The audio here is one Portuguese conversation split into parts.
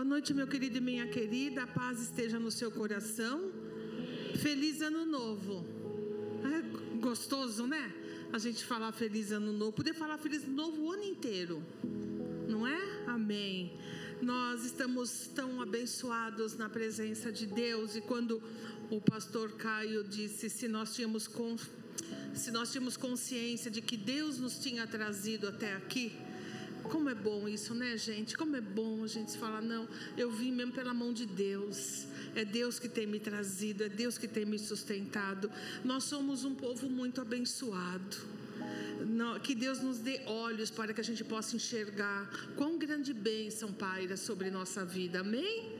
Boa noite, meu querido e minha querida. A paz esteja no seu coração. Feliz ano novo. É gostoso, né? A gente falar feliz ano novo. Poder falar feliz ano novo o ano inteiro. Não é? Amém. Nós estamos tão abençoados na presença de Deus e quando o pastor Caio disse se nós tínhamos se nós tínhamos consciência de que Deus nos tinha trazido até aqui, como é bom isso, né, gente? Como é bom a gente falar, não, eu vim mesmo pela mão de Deus. É Deus que tem me trazido, é Deus que tem me sustentado. Nós somos um povo muito abençoado. Que Deus nos dê olhos para que a gente possa enxergar quão grande bênção paira sobre nossa vida. Amém?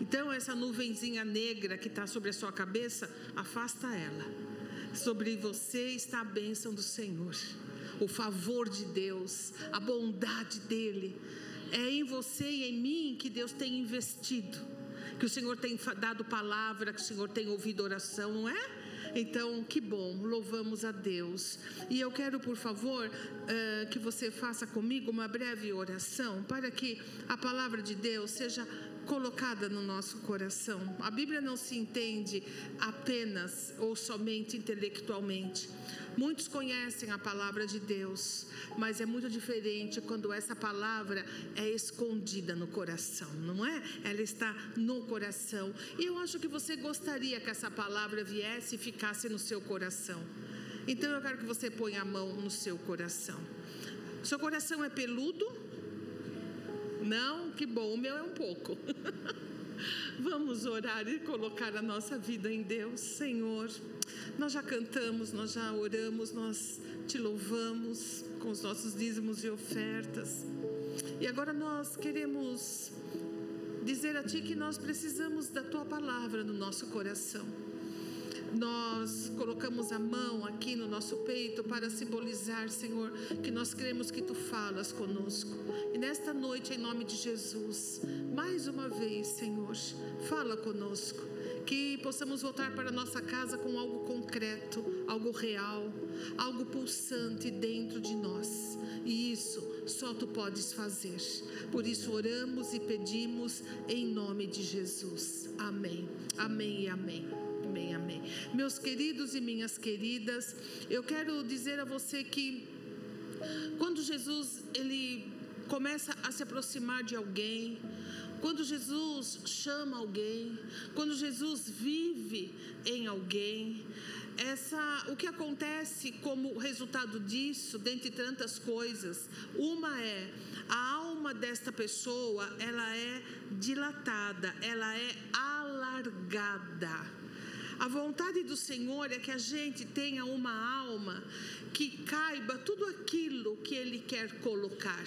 Então, essa nuvenzinha negra que está sobre a sua cabeça, afasta ela. Sobre você está a bênção do Senhor o favor de Deus, a bondade dEle. É em você e em mim que Deus tem investido, que o Senhor tem dado palavra, que o Senhor tem ouvido oração, não é? Então, que bom, louvamos a Deus. E eu quero, por favor, uh, que você faça comigo uma breve oração para que a palavra de Deus seja colocada no nosso coração. A Bíblia não se entende apenas ou somente intelectualmente. Muitos conhecem a palavra de Deus, mas é muito diferente quando essa palavra é escondida no coração, não é? Ela está no coração. E eu acho que você gostaria que essa palavra viesse e ficasse no seu coração. Então eu quero que você ponha a mão no seu coração. Seu coração é peludo? Não? Que bom, o meu é um pouco. Vamos orar e colocar a nossa vida em Deus, Senhor. Nós já cantamos, nós já oramos, nós te louvamos com os nossos dízimos e ofertas. E agora nós queremos dizer a Ti que nós precisamos da Tua palavra no nosso coração nós colocamos a mão aqui no nosso peito para simbolizar, Senhor, que nós cremos que tu falas conosco. E nesta noite, em nome de Jesus, mais uma vez, Senhor, fala conosco. Que possamos voltar para nossa casa com algo concreto, algo real, algo pulsante dentro de nós. E isso só tu podes fazer. Por isso oramos e pedimos em nome de Jesus. Amém. Amém e amém. Amém. Meus queridos e minhas queridas, eu quero dizer a você que quando Jesus ele começa a se aproximar de alguém, quando Jesus chama alguém, quando Jesus vive em alguém, essa, o que acontece como resultado disso, dentre tantas coisas, uma é a alma desta pessoa, ela é dilatada, ela é alargada. A vontade do Senhor é que a gente tenha uma alma que caiba tudo aquilo que Ele quer colocar.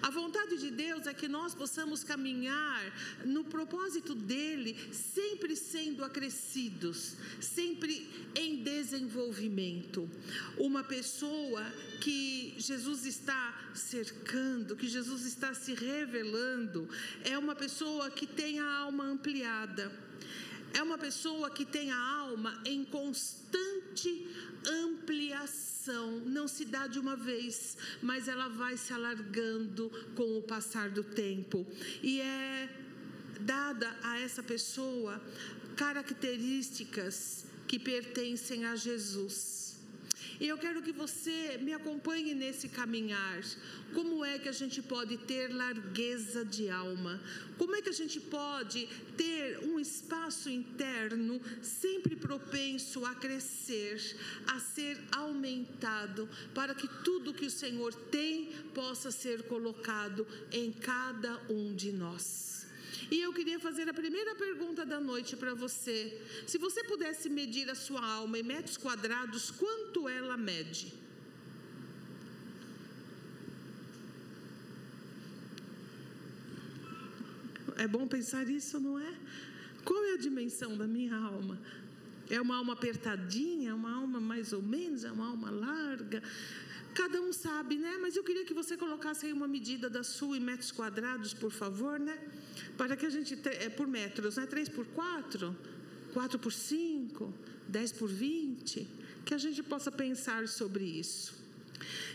A vontade de Deus é que nós possamos caminhar no propósito dele, sempre sendo acrescidos, sempre em desenvolvimento. Uma pessoa que Jesus está cercando, que Jesus está se revelando, é uma pessoa que tem a alma ampliada é uma pessoa que tem a alma em constante ampliação, não se dá de uma vez, mas ela vai se alargando com o passar do tempo. E é dada a essa pessoa características que pertencem a Jesus. E eu quero que você me acompanhe nesse caminhar. Como é que a gente pode ter largueza de alma? Como é que a gente pode ter um espaço interno sempre propenso a crescer, a ser aumentado, para que tudo que o Senhor tem possa ser colocado em cada um de nós? E eu queria fazer a primeira pergunta da noite para você. Se você pudesse medir a sua alma em metros quadrados, quanto ela mede? É bom pensar isso, não é? Qual é a dimensão da minha alma? É uma alma apertadinha, é uma alma mais ou menos, é uma alma larga? Cada um sabe, né? Mas eu queria que você colocasse aí uma medida da sua em metros quadrados, por favor, né? Para que a gente. É por metros, né? 3 por 4, 4 por 5, 10 por 20. Que a gente possa pensar sobre isso.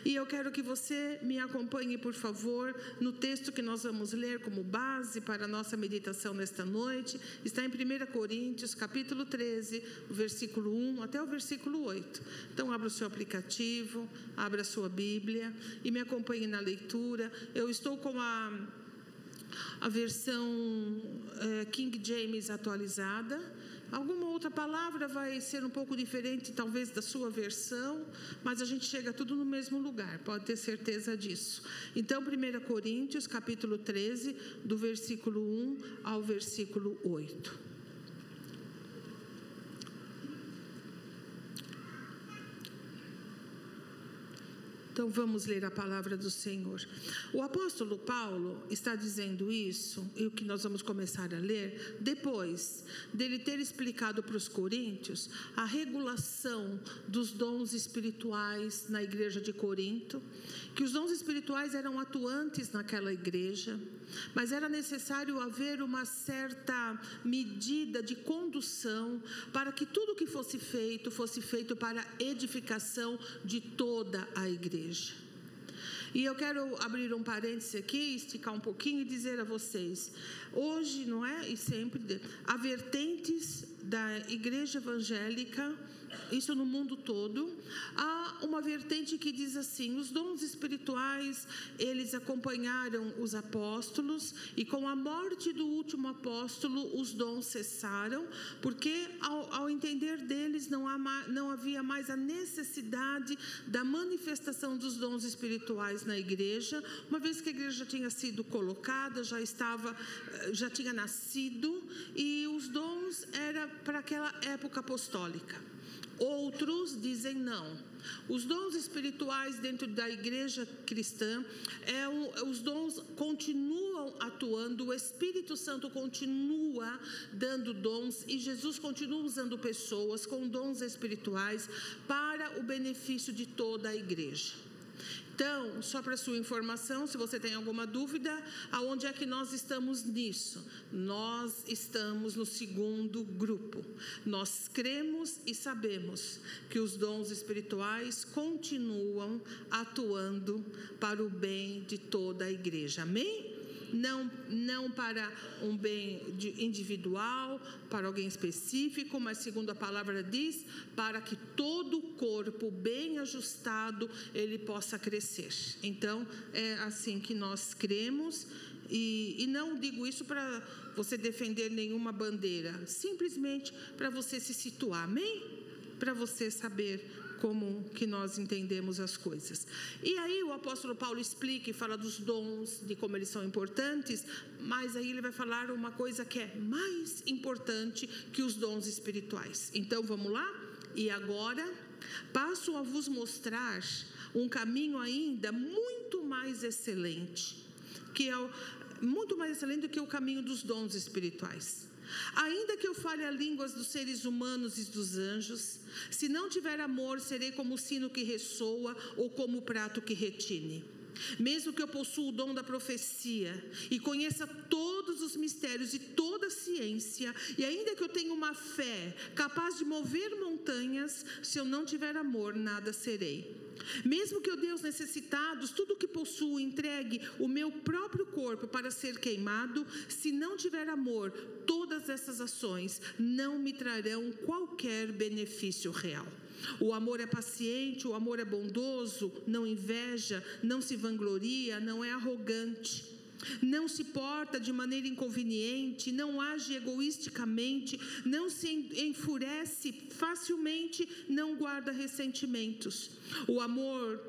E eu quero que você me acompanhe, por favor, no texto que nós vamos ler como base para a nossa meditação nesta noite. Está em 1 Coríntios, capítulo 13, versículo 1 até o versículo 8. Então, abra o seu aplicativo, abra a sua Bíblia e me acompanhe na leitura. Eu estou com a, a versão é, King James atualizada. Alguma outra palavra vai ser um pouco diferente, talvez, da sua versão, mas a gente chega tudo no mesmo lugar, pode ter certeza disso. Então, 1 Coríntios, capítulo 13, do versículo 1 ao versículo 8. Então vamos ler a palavra do Senhor. O apóstolo Paulo está dizendo isso, e o que nós vamos começar a ler, depois dele ter explicado para os coríntios a regulação dos dons espirituais na igreja de Corinto, que os dons espirituais eram atuantes naquela igreja, mas era necessário haver uma certa medida de condução para que tudo que fosse feito fosse feito para edificação de toda a igreja. E eu quero abrir um parêntese aqui, esticar um pouquinho e dizer a vocês: hoje, não é? E sempre, há vertentes da igreja evangélica isso no mundo todo. Há uma vertente que diz assim: os dons espirituais, eles acompanharam os apóstolos e com a morte do último apóstolo, os dons cessaram, porque ao, ao entender deles não, há, não havia mais a necessidade da manifestação dos dons espirituais na igreja, uma vez que a igreja já tinha sido colocada, já estava, já tinha nascido e os dons era para aquela época apostólica. Outros dizem não. Os dons espirituais dentro da igreja cristã, é, os dons continuam atuando, o Espírito Santo continua dando dons e Jesus continua usando pessoas com dons espirituais para o benefício de toda a igreja. Então, só para sua informação, se você tem alguma dúvida, aonde é que nós estamos nisso? Nós estamos no segundo grupo. Nós cremos e sabemos que os dons espirituais continuam atuando para o bem de toda a igreja. Amém? Não, não para um bem individual, para alguém específico, mas segundo a palavra diz, para que todo o corpo bem ajustado ele possa crescer. Então é assim que nós cremos e, e não digo isso para você defender nenhuma bandeira, simplesmente para você se situar, amém? Para você saber como que nós entendemos as coisas. E aí o apóstolo Paulo explica e fala dos dons, de como eles são importantes, mas aí ele vai falar uma coisa que é mais importante que os dons espirituais. Então vamos lá? E agora passo a vos mostrar um caminho ainda muito mais excelente, que é o, muito mais excelente do que o caminho dos dons espirituais. Ainda que eu fale a línguas dos seres humanos e dos anjos, se não tiver amor, serei como o sino que ressoa ou como o prato que retine. Mesmo que eu possua o dom da profecia e conheça todos os mistérios e toda a ciência, e ainda que eu tenha uma fé capaz de mover montanhas, se eu não tiver amor, nada serei. Mesmo que eu aos necessitados tudo o que possuo, entregue o meu próprio corpo para ser queimado, se não tiver amor, todas essas ações não me trarão qualquer benefício real. O amor é paciente, o amor é bondoso, não inveja, não se vangloria, não é arrogante não se porta de maneira inconveniente, não age egoisticamente, não se enfurece facilmente, não guarda ressentimentos. O amor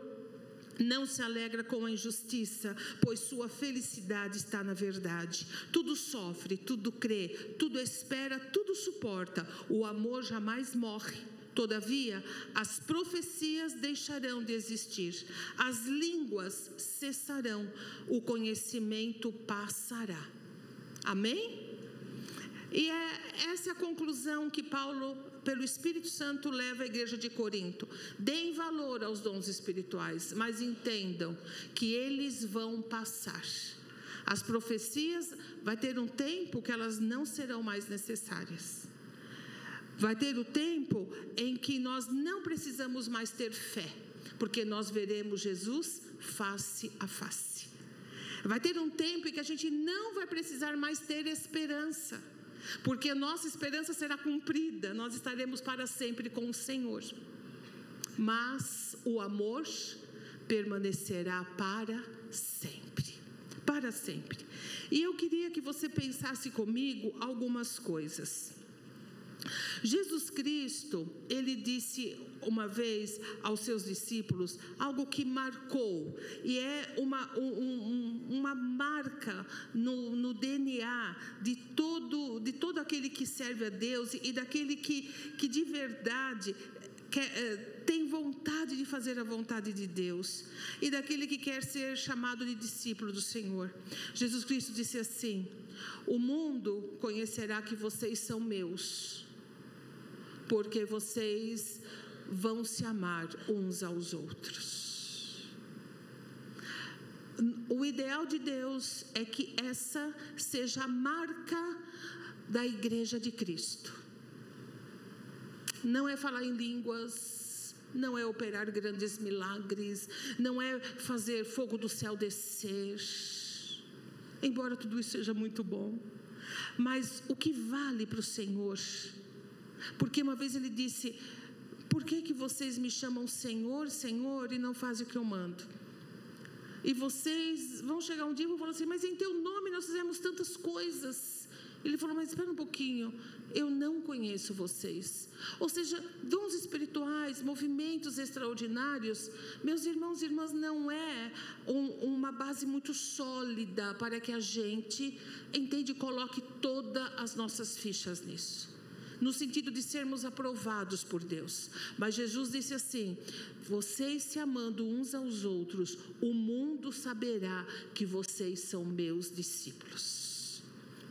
não se alegra com a injustiça, pois sua felicidade está na verdade. Tudo sofre, tudo crê, tudo espera, tudo suporta. O amor jamais morre. Todavia, as profecias deixarão de existir, as línguas cessarão, o conhecimento passará. Amém? E é essa é a conclusão que Paulo, pelo Espírito Santo, leva a igreja de Corinto. Deem valor aos dons espirituais, mas entendam que eles vão passar. As profecias vai ter um tempo que elas não serão mais necessárias. Vai ter o tempo em que nós não precisamos mais ter fé, porque nós veremos Jesus face a face. Vai ter um tempo em que a gente não vai precisar mais ter esperança, porque nossa esperança será cumprida, nós estaremos para sempre com o Senhor. Mas o amor permanecerá para sempre. Para sempre. E eu queria que você pensasse comigo algumas coisas. Jesus Cristo, ele disse uma vez aos seus discípulos algo que marcou, e é uma, um, uma marca no, no, DNA de todo, de todo aquele que serve a Deus e daquele que, que de verdade quer, eh, tem vontade de fazer a vontade de Deus e daquele que quer ser chamado de discípulo do Senhor. Jesus Cristo disse assim: O mundo conhecerá que vocês são meus porque vocês vão se amar uns aos outros. O ideal de Deus é que essa seja a marca da igreja de Cristo. Não é falar em línguas, não é operar grandes milagres, não é fazer fogo do céu descer. Embora tudo isso seja muito bom, mas o que vale para o Senhor porque uma vez ele disse: Por que, que vocês me chamam Senhor, Senhor e não fazem o que eu mando? E vocês vão chegar um dia e vão falar assim: Mas em teu nome nós fizemos tantas coisas. Ele falou: Mas espera um pouquinho, eu não conheço vocês. Ou seja, dons espirituais, movimentos extraordinários, meus irmãos e irmãs, não é um, uma base muito sólida para que a gente, entende, coloque todas as nossas fichas nisso no sentido de sermos aprovados por Deus. Mas Jesus disse assim: vocês se amando uns aos outros, o mundo saberá que vocês são meus discípulos.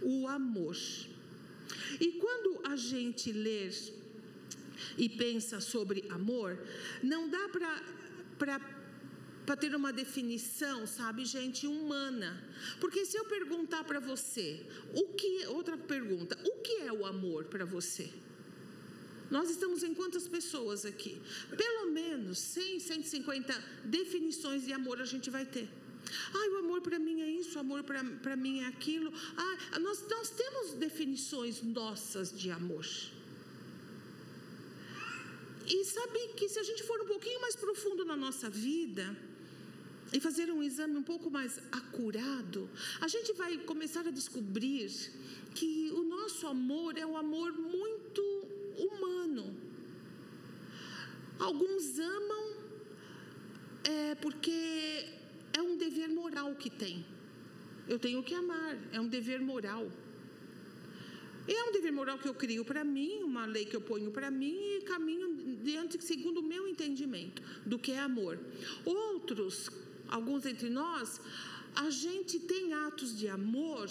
O amor. E quando a gente lê e pensa sobre amor, não dá para para ter uma definição, sabe, gente, humana. Porque se eu perguntar para você, o que outra pergunta, o que é o amor para você? Nós estamos em quantas pessoas aqui? Pelo menos 100, 150 definições de amor a gente vai ter. Ah, o amor para mim é isso, o amor para mim é aquilo. Ah, nós, nós temos definições nossas de amor. E sabe que se a gente for um pouquinho mais profundo na nossa vida, e fazer um exame um pouco mais acurado, a gente vai começar a descobrir que o nosso amor é um amor muito humano. Alguns amam é, porque é um dever moral que tem. Eu tenho que amar, é um dever moral. É um dever moral que eu crio para mim, uma lei que eu ponho para mim e caminho diante segundo o meu entendimento do que é amor. Outros alguns entre nós, a gente tem atos de amor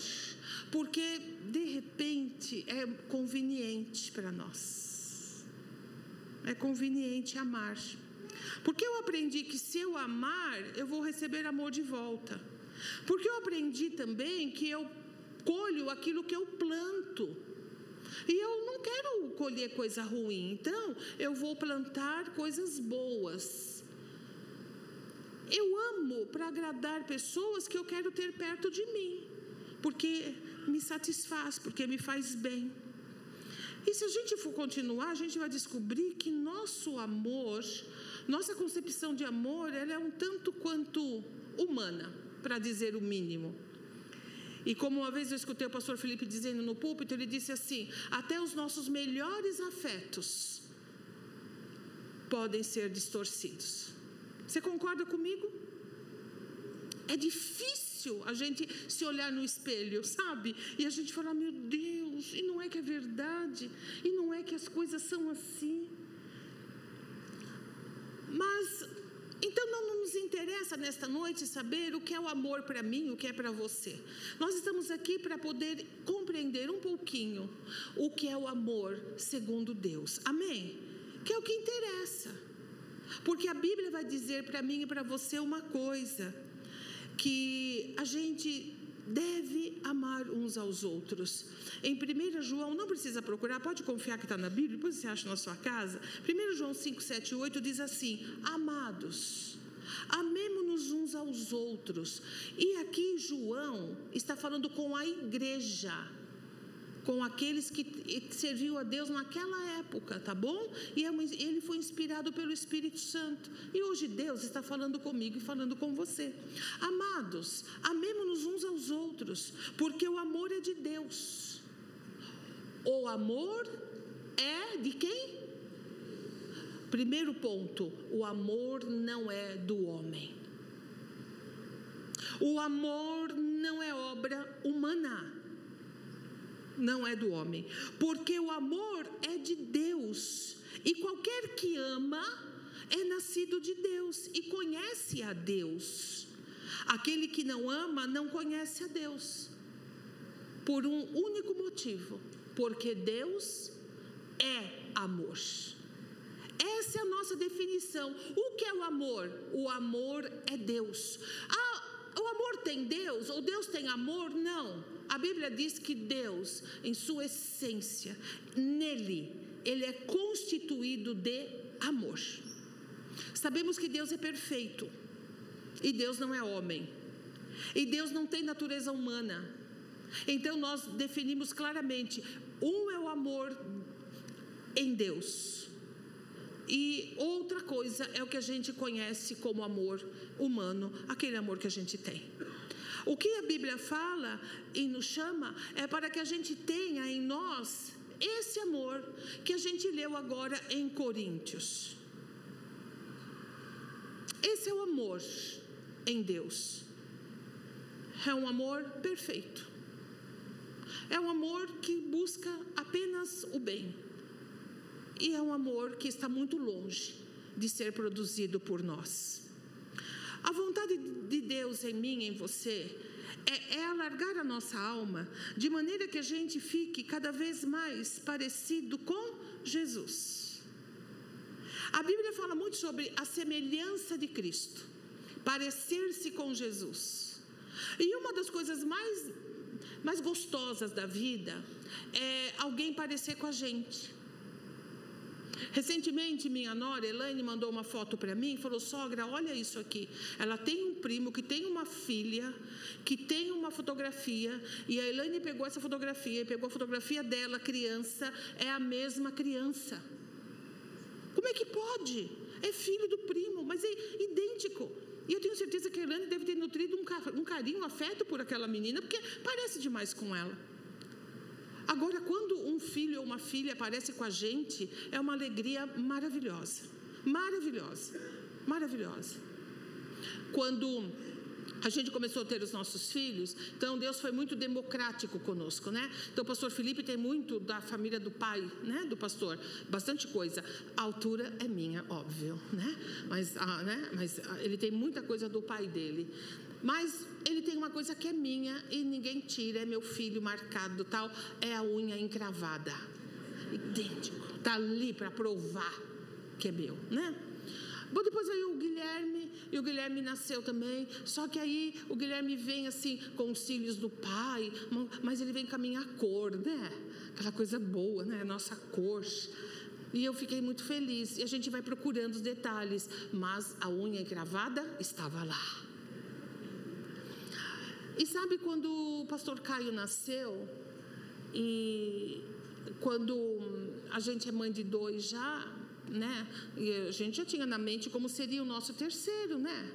porque de repente é conveniente para nós. É conveniente amar. Porque eu aprendi que se eu amar, eu vou receber amor de volta. Porque eu aprendi também que eu colho aquilo que eu planto. E eu não quero colher coisa ruim, então eu vou plantar coisas boas. Eu amo para agradar pessoas que eu quero ter perto de mim, porque me satisfaz, porque me faz bem. E se a gente for continuar, a gente vai descobrir que nosso amor, nossa concepção de amor, ela é um tanto quanto humana, para dizer o mínimo. E como uma vez eu escutei o pastor Felipe dizendo no púlpito, ele disse assim: até os nossos melhores afetos podem ser distorcidos. Você concorda comigo? É difícil a gente se olhar no espelho, sabe? E a gente falar, meu Deus, e não é que é verdade, e não é que as coisas são assim. Mas, então não nos interessa nesta noite saber o que é o amor para mim, o que é para você. Nós estamos aqui para poder compreender um pouquinho o que é o amor segundo Deus. Amém? Que é o que interessa. Porque a Bíblia vai dizer para mim e para você uma coisa: que a gente deve amar uns aos outros. Em 1 João, não precisa procurar, pode confiar que está na Bíblia, depois você acha na sua casa. 1 João 5, 7 e 8 diz assim: Amados, amemos-nos uns aos outros. E aqui João está falando com a igreja com aqueles que serviu a Deus naquela época, tá bom? E é ele foi inspirado pelo Espírito Santo. E hoje Deus está falando comigo e falando com você. Amados, amemos-nos uns aos outros, porque o amor é de Deus. O amor é de quem? Primeiro ponto, o amor não é do homem. O amor não é obra humana não é do homem, porque o amor é de Deus, e qualquer que ama é nascido de Deus e conhece a Deus. Aquele que não ama não conhece a Deus, por um único motivo: porque Deus é amor. Essa é a nossa definição. O que é o amor? O amor é Deus. Ah, o amor tem Deus? Ou Deus tem amor? Não. A Bíblia diz que Deus, em sua essência, nele, ele é constituído de amor. Sabemos que Deus é perfeito e Deus não é homem. E Deus não tem natureza humana. Então nós definimos claramente: um é o amor em Deus, e outra coisa é o que a gente conhece como amor humano, aquele amor que a gente tem. O que a Bíblia fala e nos chama é para que a gente tenha em nós esse amor que a gente leu agora em Coríntios. Esse é o amor em Deus. É um amor perfeito. É um amor que busca apenas o bem. E é um amor que está muito longe de ser produzido por nós. Vontade de Deus em mim, em você, é, é, alargar a nossa alma de maneira que a gente fique cada vez mais parecido com Jesus. A Bíblia fala muito sobre a semelhança de Cristo, parecer-se com Jesus. E uma das coisas mais, mais gostosas da vida é alguém parecer com a gente. Recentemente, minha nora, Elaine, mandou uma foto para mim e falou: Sogra, olha isso aqui. Ela tem um primo que tem uma filha, que tem uma fotografia, e a Elaine pegou essa fotografia e pegou a fotografia dela, criança, é a mesma criança. Como é que pode? É filho do primo, mas é idêntico. E eu tenho certeza que a Elaine deve ter nutrido um carinho, um afeto por aquela menina, porque parece demais com ela. Agora, quando um filho ou uma filha aparece com a gente, é uma alegria maravilhosa. Maravilhosa. Maravilhosa. Quando a gente começou a ter os nossos filhos, então Deus foi muito democrático conosco, né? Então o pastor Felipe tem muito da família do pai, né? Do pastor, bastante coisa. A altura é minha, óbvio, né? Mas, ah, né? Mas ah, ele tem muita coisa do pai dele. Mas ele tem uma coisa que é minha e ninguém tira, é meu filho marcado, tal, é a unha encravada. Idêntico. Tá ali para provar que é meu, né? Bom, depois veio o Guilherme, e o Guilherme nasceu também. Só que aí o Guilherme vem assim com os cílios do pai, mas ele vem com a minha cor, né? Aquela coisa boa, né? Nossa cor. E eu fiquei muito feliz. E a gente vai procurando os detalhes. Mas a unha encravada estava lá. E sabe quando o pastor Caio nasceu e quando a gente é mãe de dois já, né? E a gente já tinha na mente como seria o nosso terceiro, né?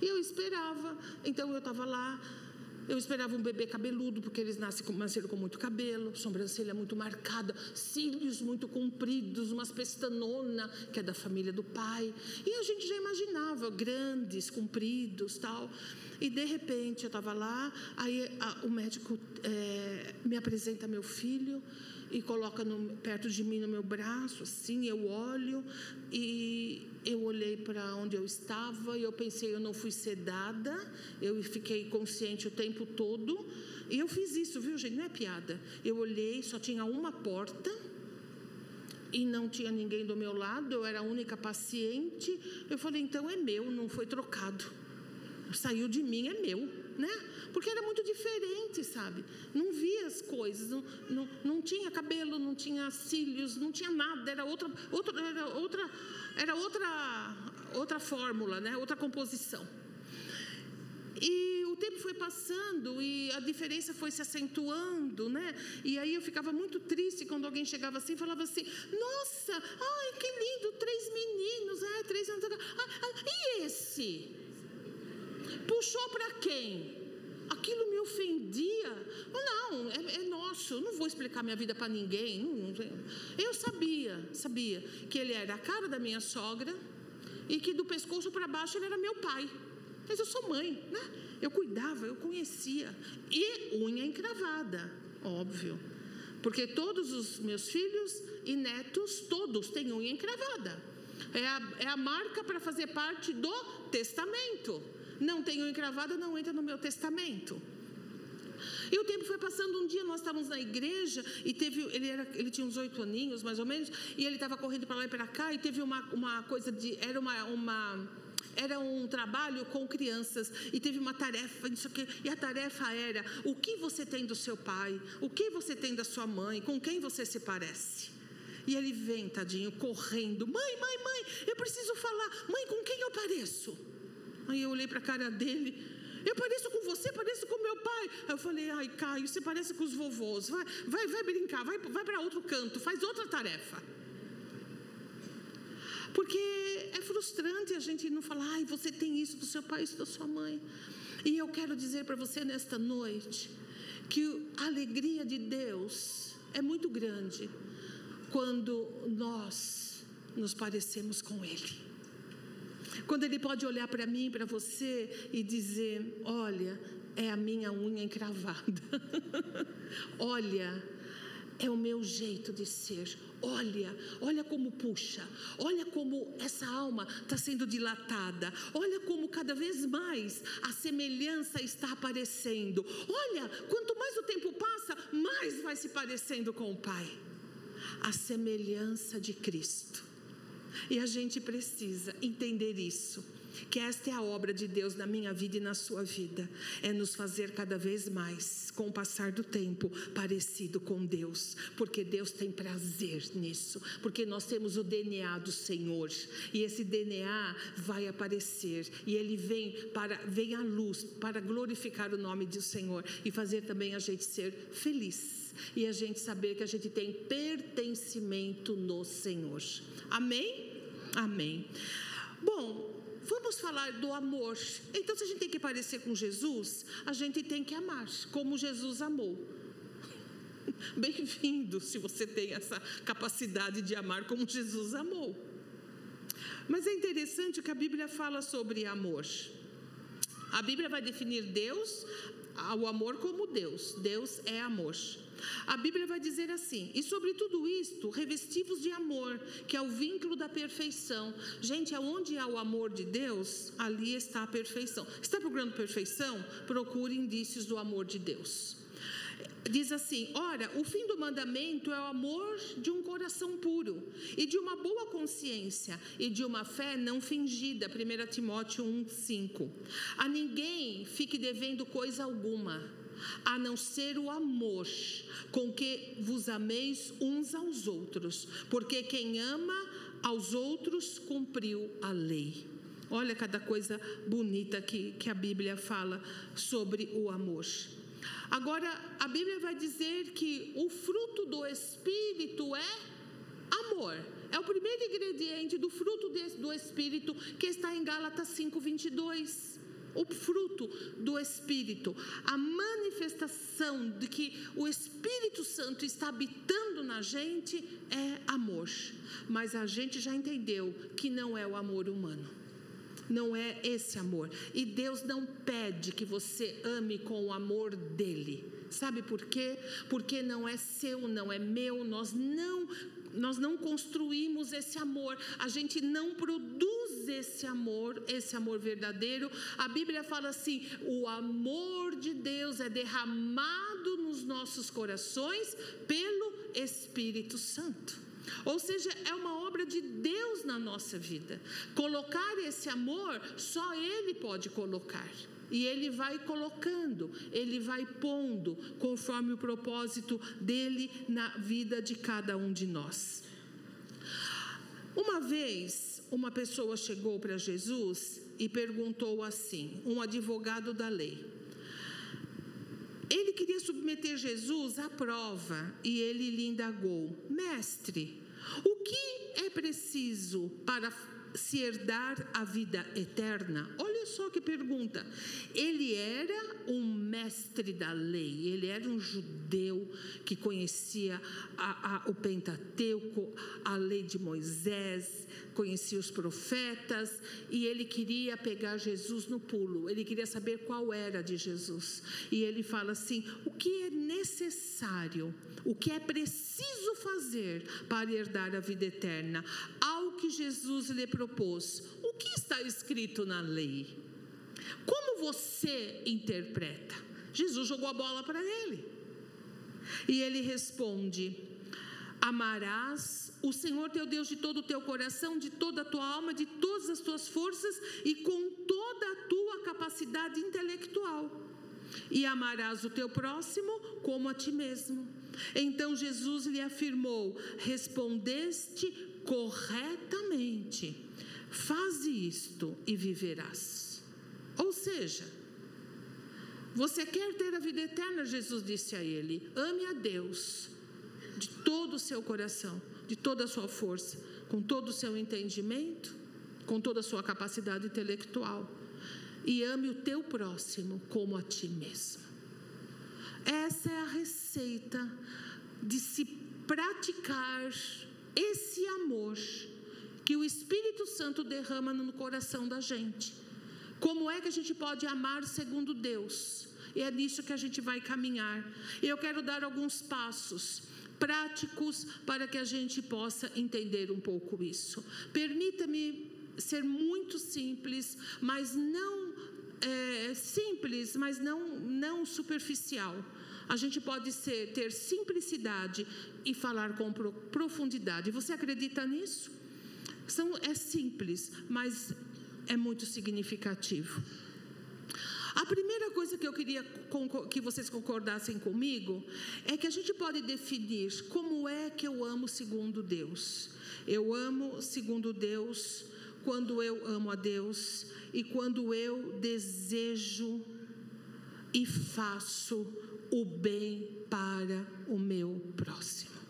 E eu esperava, então eu estava lá, eu esperava um bebê cabeludo, porque eles nascem com, nasceram com muito cabelo, sobrancelha muito marcada, cílios muito compridos, umas pestanona, que é da família do pai. E a gente já imaginava, grandes, compridos tal. E de repente eu estava lá, aí a, o médico é, me apresenta meu filho e coloca no, perto de mim no meu braço, assim, eu olho e eu olhei para onde eu estava e eu pensei, eu não fui sedada, eu fiquei consciente o tempo todo. E eu fiz isso, viu, gente? Não é piada. Eu olhei, só tinha uma porta e não tinha ninguém do meu lado, eu era a única paciente. Eu falei, então é meu, não foi trocado saiu de mim, é meu. Né? Porque era muito diferente, sabe? Não via as coisas, não, não, não tinha cabelo, não tinha cílios, não tinha nada, era outra, outra, era outra, era outra, outra fórmula, né? Outra composição. E o tempo foi passando e a diferença foi se acentuando, né? E aí eu ficava muito triste quando alguém chegava assim e falava assim: Nossa, ai que lindo, três meninos, ai, três anos. Ah, ah, e esse? Puxou para quem? Aquilo me ofendia. Não, é, é nosso, eu não vou explicar minha vida para ninguém. Eu sabia, sabia que ele era a cara da minha sogra e que do pescoço para baixo ele era meu pai. Mas eu sou mãe, né? Eu cuidava, eu conhecia. E unha encravada, óbvio. Porque todos os meus filhos e netos, todos têm unha encravada. É a, é a marca para fazer parte do testamento. Não tem unha encravada, não entra no meu testamento. E o tempo foi passando. Um dia nós estávamos na igreja e teve. Ele, era, ele tinha uns oito aninhos, mais ou menos, e ele estava correndo para lá e para cá e teve uma, uma coisa de. Era uma, uma era um trabalho com crianças e teve uma tarefa, isso aqui, e a tarefa era: o que você tem do seu pai? O que você tem da sua mãe? Com quem você se parece? E ele vem, tadinho, correndo: mãe, mãe, mãe, eu preciso falar. Mãe, com quem eu pareço? Aí eu olhei para a cara dele. Eu pareço com você, pareço com meu pai. Eu falei, ai, Caio, você parece com os vovôs. Vai, vai, vai brincar, vai, vai para outro canto, faz outra tarefa. Porque é frustrante a gente não falar, ai, você tem isso do seu pai, isso da sua mãe. E eu quero dizer para você nesta noite que a alegria de Deus é muito grande quando nós nos parecemos com Ele. Quando Ele pode olhar para mim, para você e dizer: Olha, é a minha unha encravada. Olha, é o meu jeito de ser. Olha, olha como puxa, olha como essa alma está sendo dilatada, olha como cada vez mais a semelhança está aparecendo. Olha, quanto mais o tempo passa, mais vai se parecendo com o Pai. A semelhança de Cristo. E a gente precisa entender isso que esta é a obra de Deus na minha vida e na sua vida, é nos fazer cada vez mais, com o passar do tempo, parecido com Deus, porque Deus tem prazer nisso, porque nós temos o DNA do Senhor, e esse DNA vai aparecer, e ele vem para vem à luz para glorificar o nome do Senhor e fazer também a gente ser feliz. E a gente saber que a gente tem pertencimento no Senhor. Amém? Amém. Bom, Vamos falar do amor. Então, se a gente tem que parecer com Jesus, a gente tem que amar como Jesus amou. Bem-vindo se você tem essa capacidade de amar como Jesus amou. Mas é interessante que a Bíblia fala sobre amor. A Bíblia vai definir Deus, o amor como Deus. Deus é amor. A Bíblia vai dizer assim: e sobre tudo isto, revestivos de amor, que é o vínculo da perfeição. Gente, aonde há o amor de Deus, ali está a perfeição. Está procurando perfeição? Procure indícios do amor de Deus. Diz assim: ora, o fim do mandamento é o amor de um coração puro e de uma boa consciência e de uma fé não fingida. 1 Timóteo 1,5. A ninguém fique devendo coisa alguma a não ser o amor com que vos ameis uns aos outros, porque quem ama aos outros cumpriu a lei. Olha cada coisa bonita que, que a Bíblia fala sobre o amor. Agora, a Bíblia vai dizer que o fruto do Espírito é amor. É o primeiro ingrediente do fruto do Espírito que está em Gálatas 5, 22 o fruto do Espírito, a manifestação de que o Espírito Santo está habitando na gente é amor. Mas a gente já entendeu que não é o amor humano. Não é esse amor. E Deus não pede que você ame com o amor dele. Sabe por quê? Porque não é seu, não é meu. Nós não nós não construímos esse amor. A gente não produz esse amor, esse amor verdadeiro. A Bíblia fala assim: o amor de Deus é derramado nos nossos corações pelo Espírito Santo. Ou seja, é uma obra de Deus na nossa vida. Colocar esse amor, só Ele pode colocar. E ele vai colocando, ele vai pondo, conforme o propósito dele na vida de cada um de nós. Uma vez, uma pessoa chegou para Jesus e perguntou assim: um advogado da lei. Ele queria submeter Jesus à prova e ele lhe indagou: Mestre, o que é preciso para se herdar a vida eterna? Olha só que pergunta. Ele era um mestre da lei, ele era um judeu que conhecia a, a, o Pentateuco, a lei de Moisés, conhecia os profetas e ele queria pegar Jesus no pulo, ele queria saber qual era de Jesus. E ele fala assim: o que é necessário, o que é preciso fazer para herdar a vida eterna? Ao que Jesus lhe propôs, o que está escrito na lei? Como você interpreta? Jesus jogou a bola para ele. E ele responde: Amarás o Senhor teu Deus de todo o teu coração, de toda a tua alma, de todas as tuas forças e com toda a tua capacidade intelectual. E amarás o teu próximo como a ti mesmo. Então Jesus lhe afirmou: Respondeste corretamente, faze isto e viverás. Ou seja, você quer ter a vida eterna? Jesus disse a ele: Ame a Deus de todo o seu coração, de toda a sua força, com todo o seu entendimento, com toda a sua capacidade intelectual. E ame o teu próximo como a ti mesmo. Essa é a receita de se praticar esse amor que o Espírito Santo derrama no coração da gente. Como é que a gente pode amar segundo Deus? E é nisso que a gente vai caminhar. Eu quero dar alguns passos práticos para que a gente possa entender um pouco isso. Permita-me ser muito simples, mas não é, simples, mas não, não superficial. A gente pode ser, ter simplicidade e falar com profundidade. Você acredita nisso? São, é simples, mas é muito significativo. A primeira coisa que eu queria que vocês concordassem comigo é que a gente pode definir como é que eu amo segundo Deus. Eu amo segundo Deus quando eu amo a Deus e quando eu desejo e faço o bem para o meu próximo.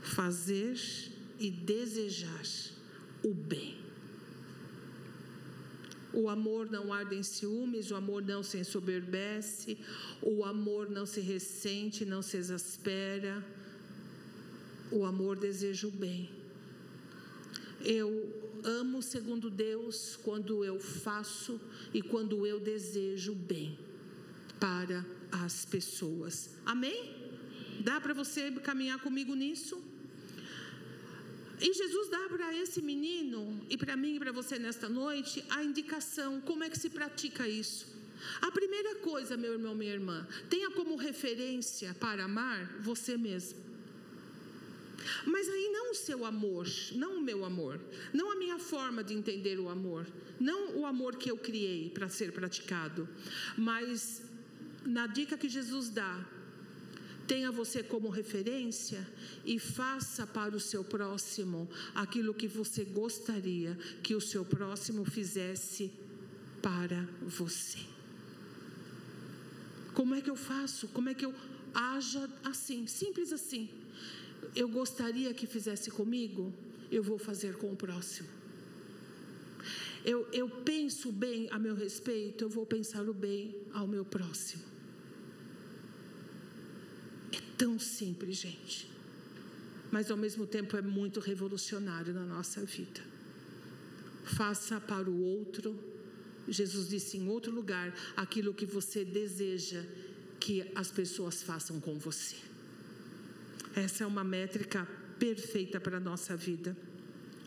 Fazer e desejar o bem. O amor não arde em ciúmes, o amor não se ensoberbece, o amor não se ressente, não se exaspera. O amor deseja o bem. Eu amo segundo Deus quando eu faço e quando eu desejo o bem para as pessoas. Amém? Dá para você caminhar comigo nisso? E Jesus dá para esse menino e para mim e para você nesta noite a indicação como é que se pratica isso. A primeira coisa, meu irmão, minha irmã, tenha como referência para amar você mesmo. Mas aí não o seu amor, não o meu amor, não a minha forma de entender o amor, não o amor que eu criei para ser praticado, mas na dica que Jesus dá, Tenha você como referência e faça para o seu próximo aquilo que você gostaria que o seu próximo fizesse para você. Como é que eu faço? Como é que eu haja assim? Simples assim. Eu gostaria que fizesse comigo, eu vou fazer com o próximo. Eu, eu penso bem a meu respeito, eu vou pensar o bem ao meu próximo tão simples, gente. Mas ao mesmo tempo é muito revolucionário na nossa vida. Faça para o outro, Jesus disse em outro lugar, aquilo que você deseja que as pessoas façam com você. Essa é uma métrica perfeita para a nossa vida.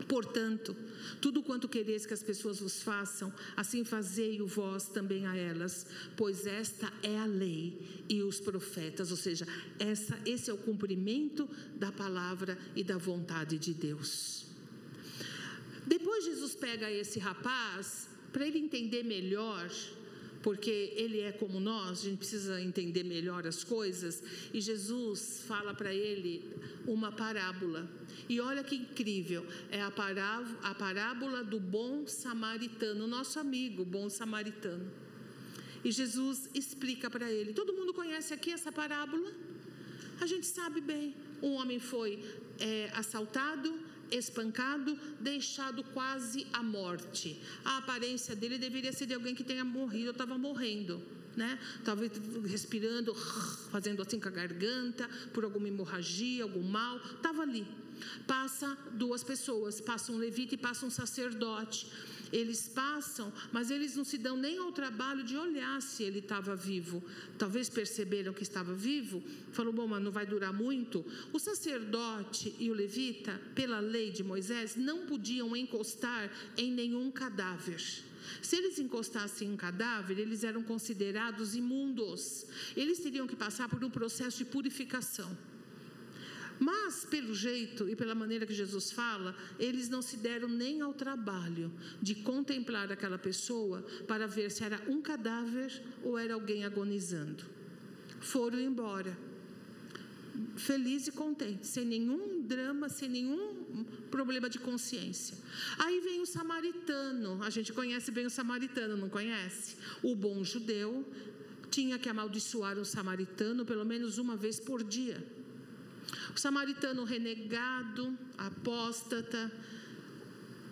Portanto, tudo quanto quereis que as pessoas vos façam, assim fazei-o vós também a elas, pois esta é a lei e os profetas, ou seja, essa, esse é o cumprimento da palavra e da vontade de Deus. Depois Jesus pega esse rapaz para ele entender melhor, porque ele é como nós, a gente precisa entender melhor as coisas, e Jesus fala para ele uma parábola. E olha que incrível, é a, a parábola do bom samaritano, nosso amigo, bom samaritano. E Jesus explica para ele. Todo mundo conhece aqui essa parábola? A gente sabe bem. Um homem foi é, assaltado, espancado, deixado quase à morte. A aparência dele deveria ser de alguém que tenha morrido estava morrendo. Né? Talvez respirando, fazendo assim com a garganta, por alguma hemorragia, algum mal, estava ali. Passa duas pessoas, passa um levita e passa um sacerdote. Eles passam, mas eles não se dão nem ao trabalho de olhar se ele estava vivo. Talvez perceberam que estava vivo, falou: bom, mas não vai durar muito. O sacerdote e o levita, pela lei de Moisés, não podiam encostar em nenhum cadáver. Se eles encostassem em cadáver, eles eram considerados imundos. Eles teriam que passar por um processo de purificação. Mas, pelo jeito e pela maneira que Jesus fala, eles não se deram nem ao trabalho de contemplar aquela pessoa para ver se era um cadáver ou era alguém agonizando. Foram embora, feliz e contente, sem nenhum drama, sem nenhum problema de consciência. Aí vem o samaritano, a gente conhece bem o samaritano, não conhece? O bom judeu tinha que amaldiçoar o samaritano pelo menos uma vez por dia. O samaritano renegado, apóstata,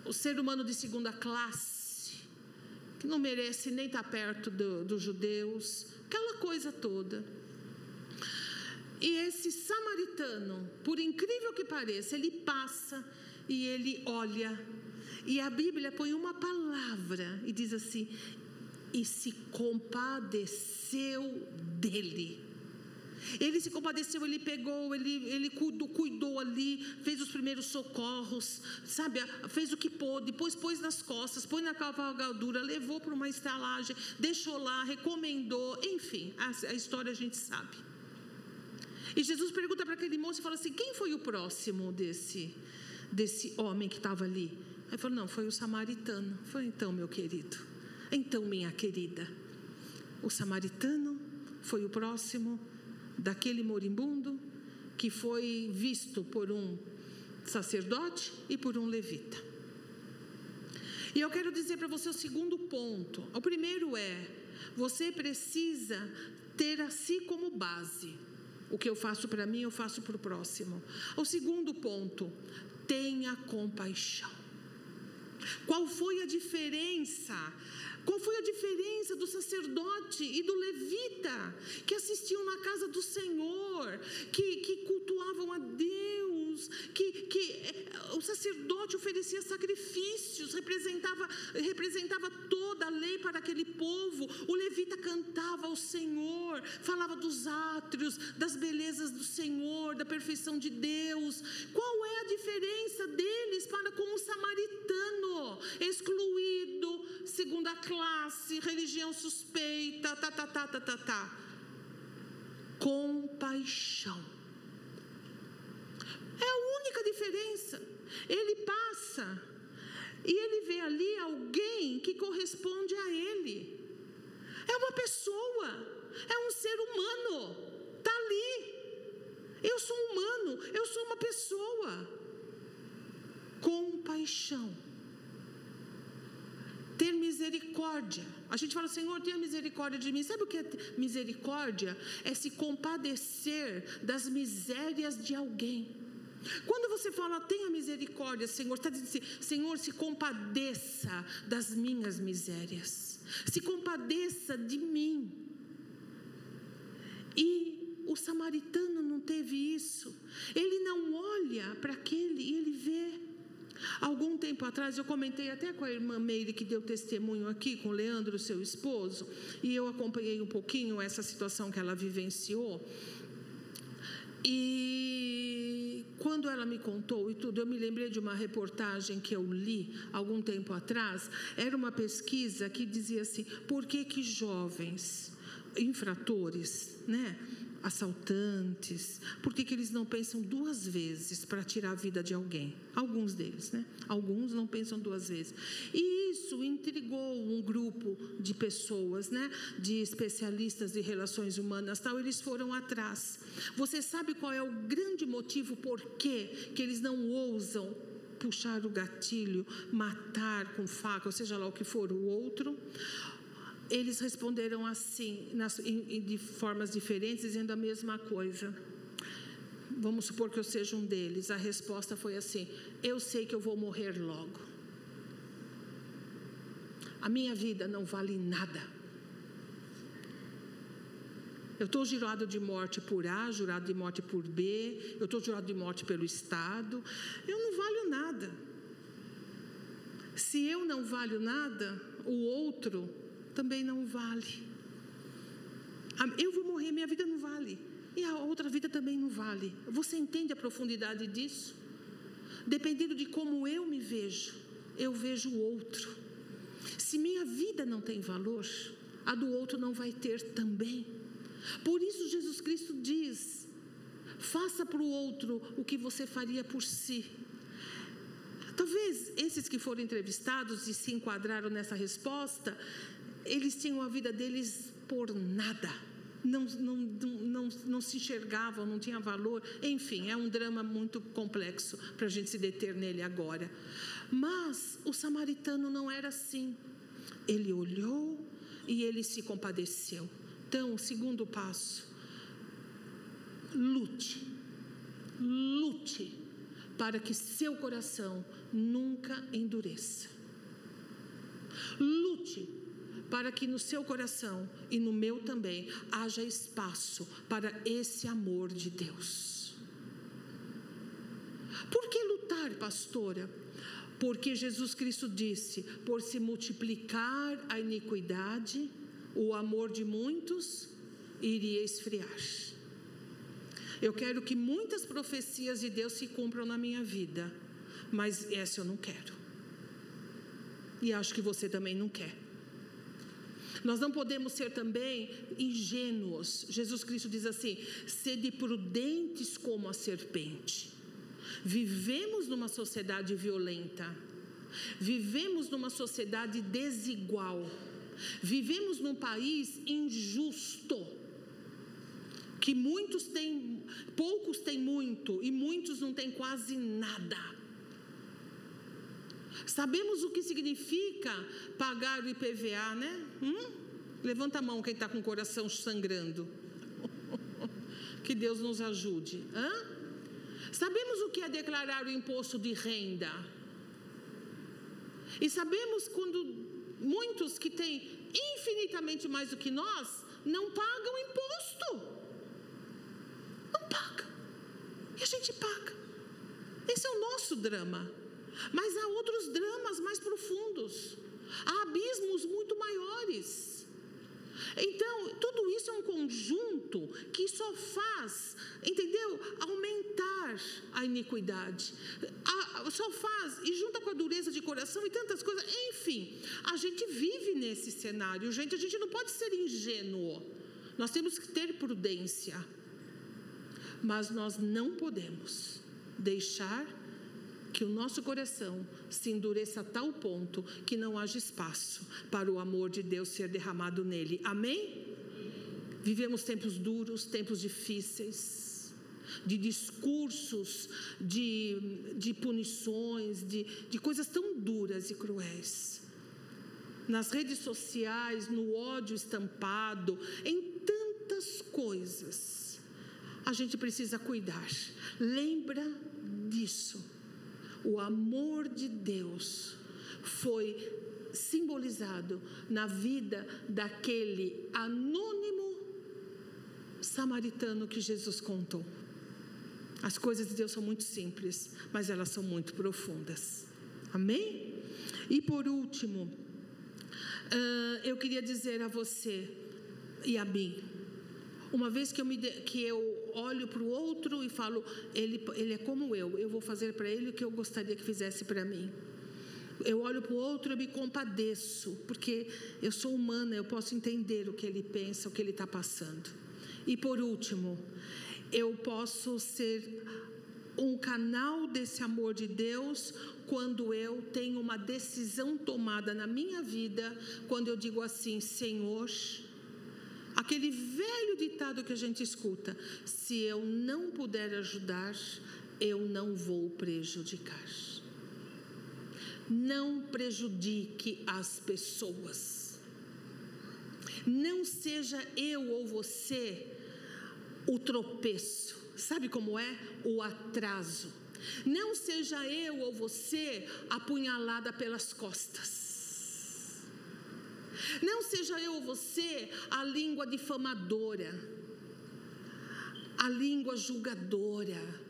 o ser humano de segunda classe, que não merece nem estar perto do, dos judeus, aquela coisa toda. E esse samaritano, por incrível que pareça, ele passa e ele olha. E a Bíblia põe uma palavra e diz assim: e se compadeceu dele. Ele se compadeceu, ele pegou, ele, ele cuidou, cuidou ali, fez os primeiros socorros, sabe? Fez o que pôde, depois pôs nas costas, pôs na cavalgadura, levou para uma estalagem, deixou lá, recomendou, enfim, a, a história a gente sabe. E Jesus pergunta para aquele moço e fala assim: quem foi o próximo desse, desse homem que estava ali? Aí falou: não, foi o samaritano. Foi então, meu querido. Então, minha querida, o samaritano foi o próximo daquele moribundo que foi visto por um sacerdote e por um levita. E eu quero dizer para você o segundo ponto. O primeiro é: você precisa ter a si como base. O que eu faço para mim, eu faço para o próximo. O segundo ponto: tenha compaixão. Qual foi a diferença qual foi a diferença do sacerdote e do levita que assistiam na casa do Senhor, que, que cultuavam a Deus, que, que eh, o sacerdote oferecia sacrifícios, representava, representava toda a lei para aquele povo, o levita cantava ao Senhor, falava dos átrios, das belezas do Senhor, da perfeição de Deus. Qual é a diferença deles para com o samaritano, excluído, segunda classe, religião suspeita, tá, tá, tá, tá, tá, tá. Compaixão. É a única diferença. Ele passa e ele vê ali alguém que corresponde a ele. É uma pessoa, é um ser humano. Está ali. Eu sou humano, eu sou uma pessoa. Compaixão ter misericórdia. A gente fala, Senhor, tenha misericórdia de mim. Sabe o que é misericórdia? É se compadecer das misérias de alguém. Quando você fala, tenha misericórdia, Senhor, está dizendo assim, Senhor, se compadeça das minhas misérias, se compadeça de mim. E o samaritano não teve isso, ele não olha para aquele e ele vê Algum tempo atrás eu comentei até com a irmã Meire que deu testemunho aqui com o Leandro, seu esposo, e eu acompanhei um pouquinho essa situação que ela vivenciou. E quando ela me contou e tudo, eu me lembrei de uma reportagem que eu li algum tempo atrás. Era uma pesquisa que dizia assim: por que que jovens infratores, né, assaltantes, por que, que eles não pensam duas vezes para tirar a vida de alguém? Alguns deles, né? Alguns não pensam duas vezes. E isso intrigou um grupo de pessoas, né? De especialistas de relações humanas, tal. Eles foram atrás. Você sabe qual é o grande motivo por que eles não ousam puxar o gatilho, matar com faca, ou seja lá o que for o outro? Eles responderam assim, nas, em, de formas diferentes, dizendo a mesma coisa. Vamos supor que eu seja um deles. A resposta foi assim: Eu sei que eu vou morrer logo. A minha vida não vale nada. Eu estou jurado de morte por A, jurado de morte por B, eu estou jurado de morte pelo Estado. Eu não valho nada. Se eu não valho nada, o outro também não vale. Eu vou morrer, minha vida não vale. E a outra vida também não vale. Você entende a profundidade disso? Dependendo de como eu me vejo, eu vejo o outro. Se minha vida não tem valor, a do outro não vai ter também. Por isso Jesus Cristo diz: faça para o outro o que você faria por si. Talvez esses que foram entrevistados e se enquadraram nessa resposta eles tinham a vida deles por nada. Não, não, não, não, se enxergavam, não tinha valor. Enfim, é um drama muito complexo para a gente se deter nele agora. Mas o samaritano não era assim. Ele olhou e ele se compadeceu. Então, o segundo passo: lute, lute para que seu coração nunca endureça. Lute para que no seu coração e no meu também haja espaço para esse amor de Deus. Por que lutar, pastora? Porque Jesus Cristo disse: por se multiplicar a iniquidade, o amor de muitos iria esfriar. Eu quero que muitas profecias de Deus se cumpram na minha vida, mas essa eu não quero. E acho que você também não quer. Nós não podemos ser também ingênuos. Jesus Cristo diz assim: sede prudentes como a serpente. Vivemos numa sociedade violenta, vivemos numa sociedade desigual, vivemos num país injusto. Que muitos têm, poucos têm muito e muitos não têm quase nada. Sabemos o que significa pagar o IPVA, né? Hum? Levanta a mão quem está com o coração sangrando. que Deus nos ajude. Hã? Sabemos o que é declarar o imposto de renda. E sabemos quando muitos que têm infinitamente mais do que nós não pagam imposto. Não pagam. E a gente paga. Esse é o nosso drama. Mas há outros dramas mais profundos, há abismos muito maiores. Então, tudo isso é um conjunto que só faz, entendeu? Aumentar a iniquidade. A, só faz, e junta com a dureza de coração e tantas coisas. Enfim, a gente vive nesse cenário, gente. A gente não pode ser ingênuo. Nós temos que ter prudência. Mas nós não podemos deixar que o nosso coração se endureça a tal ponto que não haja espaço para o amor de Deus ser derramado nele. Amém? Vivemos tempos duros, tempos difíceis, de discursos, de, de punições, de, de coisas tão duras e cruéis. Nas redes sociais, no ódio estampado, em tantas coisas. A gente precisa cuidar. Lembra disso o amor de Deus foi simbolizado na vida daquele anônimo samaritano que Jesus contou. As coisas de Deus são muito simples, mas elas são muito profundas. Amém? E por último, uh, eu queria dizer a você e a mim, uma vez que eu, me, que eu olho para o outro e falo, ele, ele é como eu, eu vou fazer para ele o que eu gostaria que fizesse para mim. Eu olho para o outro e me compadeço, porque eu sou humana, eu posso entender o que ele pensa, o que ele está passando. E por último, eu posso ser um canal desse amor de Deus quando eu tenho uma decisão tomada na minha vida, quando eu digo assim: Senhor, aquele velho ditado que a gente escuta, se eu não puder ajudar, eu não vou prejudicar. Não prejudique as pessoas. Não seja eu ou você o tropeço. Sabe como é? O atraso. Não seja eu ou você apunhalada pelas costas. Não seja eu ou você a língua difamadora, a língua julgadora.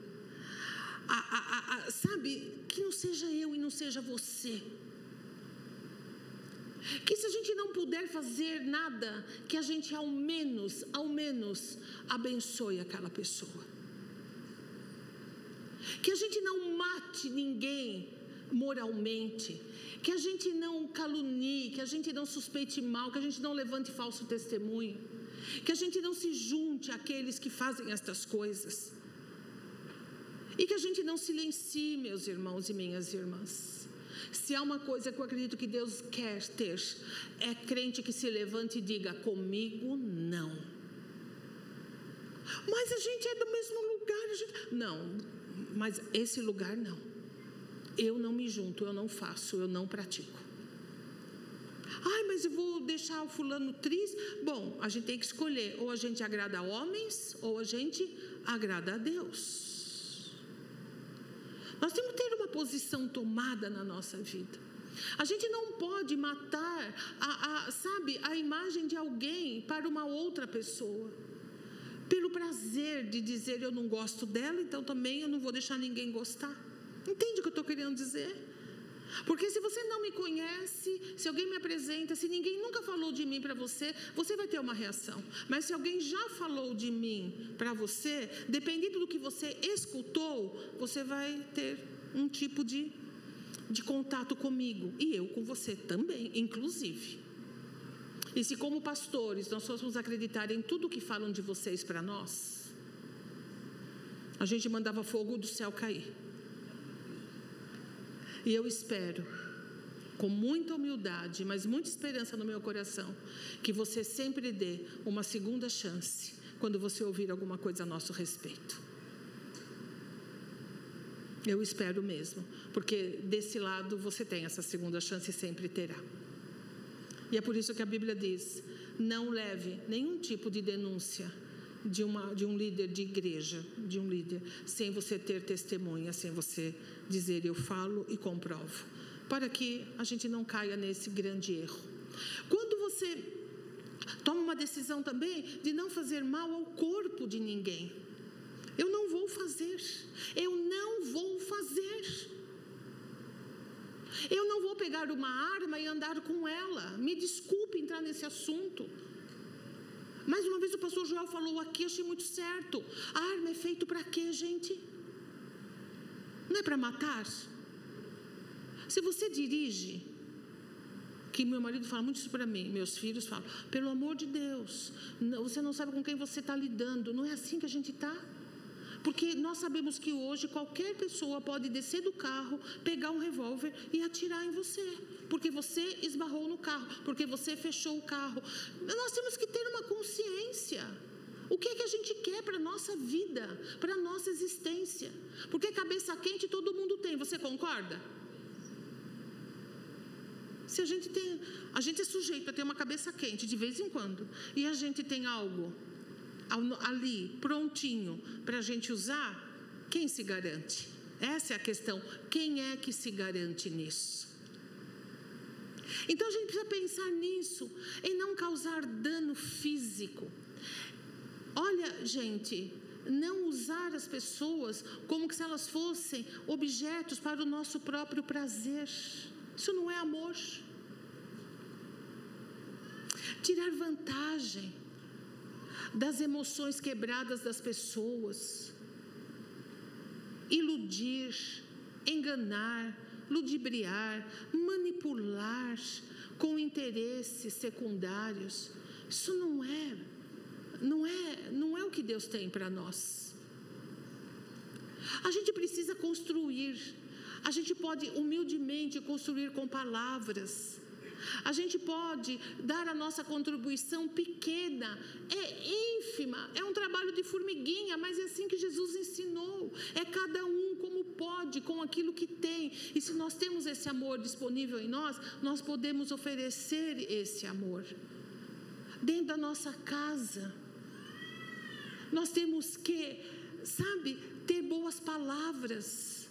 A, a, a, sabe, que não seja eu e não seja você. Que se a gente não puder fazer nada, que a gente ao menos, ao menos, abençoe aquela pessoa. Que a gente não mate ninguém moralmente, que a gente não calunie, que a gente não suspeite mal, que a gente não levante falso testemunho, que a gente não se junte àqueles que fazem estas coisas. E que a gente não silencie, meus irmãos e minhas irmãs. Se há uma coisa que eu acredito que Deus quer ter, é crente que se levante e diga: comigo não. Mas a gente é do mesmo lugar. Gente... Não, mas esse lugar não. Eu não me junto, eu não faço, eu não pratico. Ai, mas eu vou deixar o fulano triste. Bom, a gente tem que escolher: ou a gente agrada a homens, ou a gente agrada a Deus. Nós temos que ter uma posição tomada na nossa vida. A gente não pode matar, a, a, sabe, a imagem de alguém para uma outra pessoa. Pelo prazer de dizer eu não gosto dela, então também eu não vou deixar ninguém gostar. Entende o que eu estou querendo dizer? Porque se você não me conhece, se alguém me apresenta, se ninguém nunca falou de mim para você, você vai ter uma reação. Mas se alguém já falou de mim para você, dependendo do que você escutou, você vai ter um tipo de, de contato comigo. E eu com você também, inclusive. E se, como pastores, nós fôssemos acreditar em tudo que falam de vocês para nós, a gente mandava fogo do céu cair. E eu espero, com muita humildade, mas muita esperança no meu coração, que você sempre dê uma segunda chance quando você ouvir alguma coisa a nosso respeito. Eu espero mesmo, porque desse lado você tem essa segunda chance e sempre terá. E é por isso que a Bíblia diz: não leve nenhum tipo de denúncia de, uma, de um líder de igreja, de um líder, sem você ter testemunha, sem você dizer eu falo e comprovo, para que a gente não caia nesse grande erro. Quando você toma uma decisão também de não fazer mal ao corpo de ninguém, eu não vou fazer, eu não vou fazer. Eu não vou pegar uma arma e andar com ela. Me desculpe entrar nesse assunto. Mais uma vez o pastor Joel falou aqui, achei muito certo. A arma é feita para quê, gente? Não é para matar? Se você dirige, que meu marido fala muito isso para mim, meus filhos falam, pelo amor de Deus, você não sabe com quem você está lidando, não é assim que a gente está? Porque nós sabemos que hoje qualquer pessoa pode descer do carro, pegar um revólver e atirar em você porque você esbarrou no carro, porque você fechou o carro. Nós temos que ter uma consciência. O que é que a gente quer para a nossa vida, para a nossa existência? Porque cabeça quente todo mundo tem, você concorda? Se a gente tem, a gente é sujeito a ter uma cabeça quente de vez em quando, e a gente tem algo ali prontinho para a gente usar, quem se garante? Essa é a questão. Quem é que se garante nisso? Então a gente precisa pensar nisso, em não causar dano físico. Olha, gente, não usar as pessoas como se elas fossem objetos para o nosso próprio prazer. Isso não é amor. Tirar vantagem das emoções quebradas das pessoas. Iludir, enganar, ludibriar, manipular com interesses secundários. Isso não é não é, não é o que Deus tem para nós. A gente precisa construir. A gente pode humildemente construir com palavras. A gente pode dar a nossa contribuição pequena, é ínfima, é um trabalho de formiguinha, mas é assim que Jesus ensinou. É cada um como pode, com aquilo que tem. E se nós temos esse amor disponível em nós, nós podemos oferecer esse amor dentro da nossa casa. Nós temos que, sabe, ter boas palavras.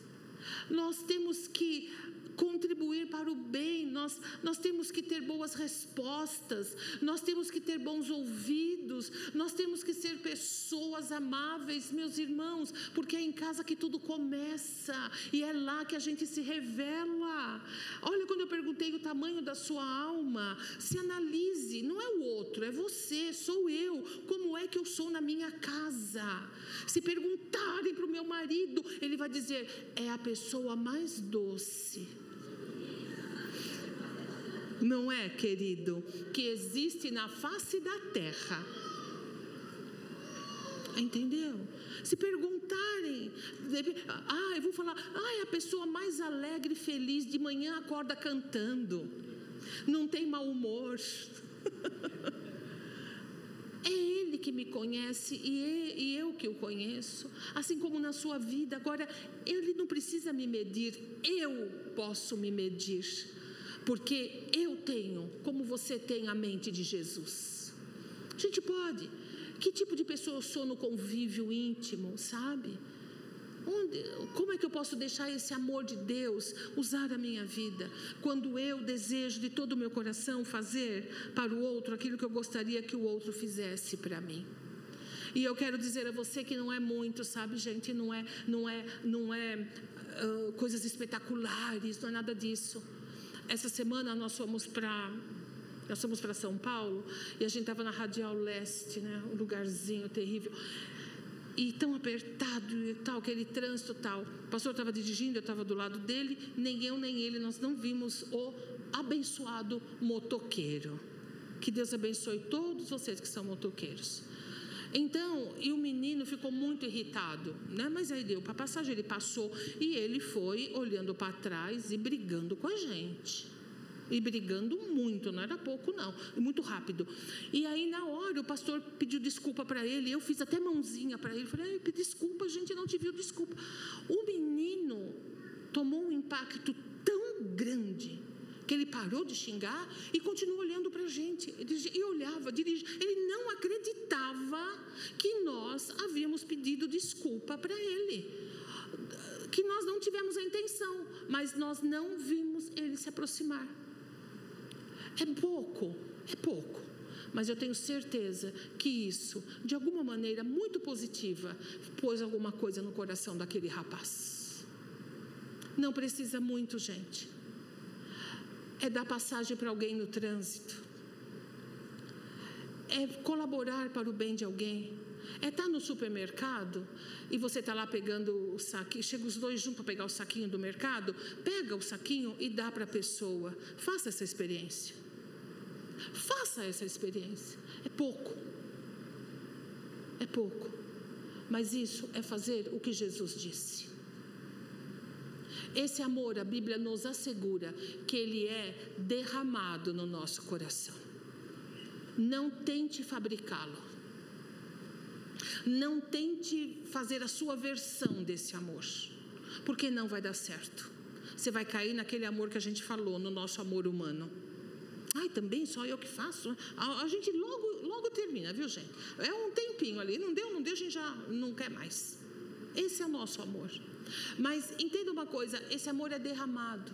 Nós temos que contribuir para o bem, nós, nós temos que ter boas respostas, nós temos que ter bons ouvidos, nós temos que ser pessoas amáveis, meus irmãos, porque é em casa que tudo começa e é lá que a gente se revela. Olha, quando eu perguntei o tamanho da sua alma, se analise, não é o outro, é você, sou eu, como é que eu sou na minha casa. Se perguntarem para o meu marido, ele vai dizer: é a pessoa mais doce não é, querido, que existe na face da terra. Entendeu? Se perguntarem, ah, eu vou falar, ah, é a pessoa mais alegre e feliz, de manhã acorda cantando, não tem mau humor. É Ele que me conhece e eu que o conheço, assim como na sua vida. Agora, Ele não precisa me medir, eu posso me medir porque eu tenho, como você tem a mente de Jesus. A gente pode. Que tipo de pessoa eu sou no convívio íntimo, sabe? Onde, como é que eu posso deixar esse amor de Deus usar a minha vida? Quando eu desejo de todo o meu coração fazer para o outro aquilo que eu gostaria que o outro fizesse para mim. E eu quero dizer a você que não é muito, sabe, gente? Não é, não é, não é uh, coisas espetaculares, não é nada disso. Essa semana nós fomos para nós fomos para São Paulo e a gente estava na Radial Leste, né? Um lugarzinho terrível. E tão apertado e tal, aquele trânsito tal. O pastor estava dirigindo, eu estava do lado dele, nem eu nem ele, nós não vimos o abençoado motoqueiro. Que Deus abençoe todos vocês que são motoqueiros. Então, e o menino ficou muito irritado, né? Mas aí deu para passagem, ele passou e ele foi olhando para trás e brigando com a gente. E brigando muito, não era pouco não, muito rápido. E aí na hora o pastor pediu desculpa para ele, eu fiz até mãozinha para ele, falei: "Desculpa, a gente não te viu, desculpa". O menino tomou um impacto tão grande que ele parou de xingar e continuou olhando para a gente. E olhava, dirigia. Ele não acreditava que nós havíamos pedido desculpa para ele. Que nós não tivemos a intenção, mas nós não vimos ele se aproximar. É pouco, é pouco. Mas eu tenho certeza que isso, de alguma maneira muito positiva, pôs alguma coisa no coração daquele rapaz. Não precisa muito, gente é dar passagem para alguém no trânsito, é colaborar para o bem de alguém, é estar tá no supermercado e você está lá pegando o saquinho, chega os dois juntos para pegar o saquinho do mercado, pega o saquinho e dá para a pessoa. Faça essa experiência. Faça essa experiência. É pouco. É pouco. Mas isso é fazer o que Jesus disse. Esse amor, a Bíblia nos assegura que ele é derramado no nosso coração. Não tente fabricá-lo. Não tente fazer a sua versão desse amor, porque não vai dar certo. Você vai cair naquele amor que a gente falou, no nosso amor humano. Ai, também só eu que faço. A, a, gente logo, logo termina, viu, gente? É um tempinho ali, não deu, não deu, a gente já não quer mais. Esse é o nosso amor. Mas entenda uma coisa: esse amor é derramado.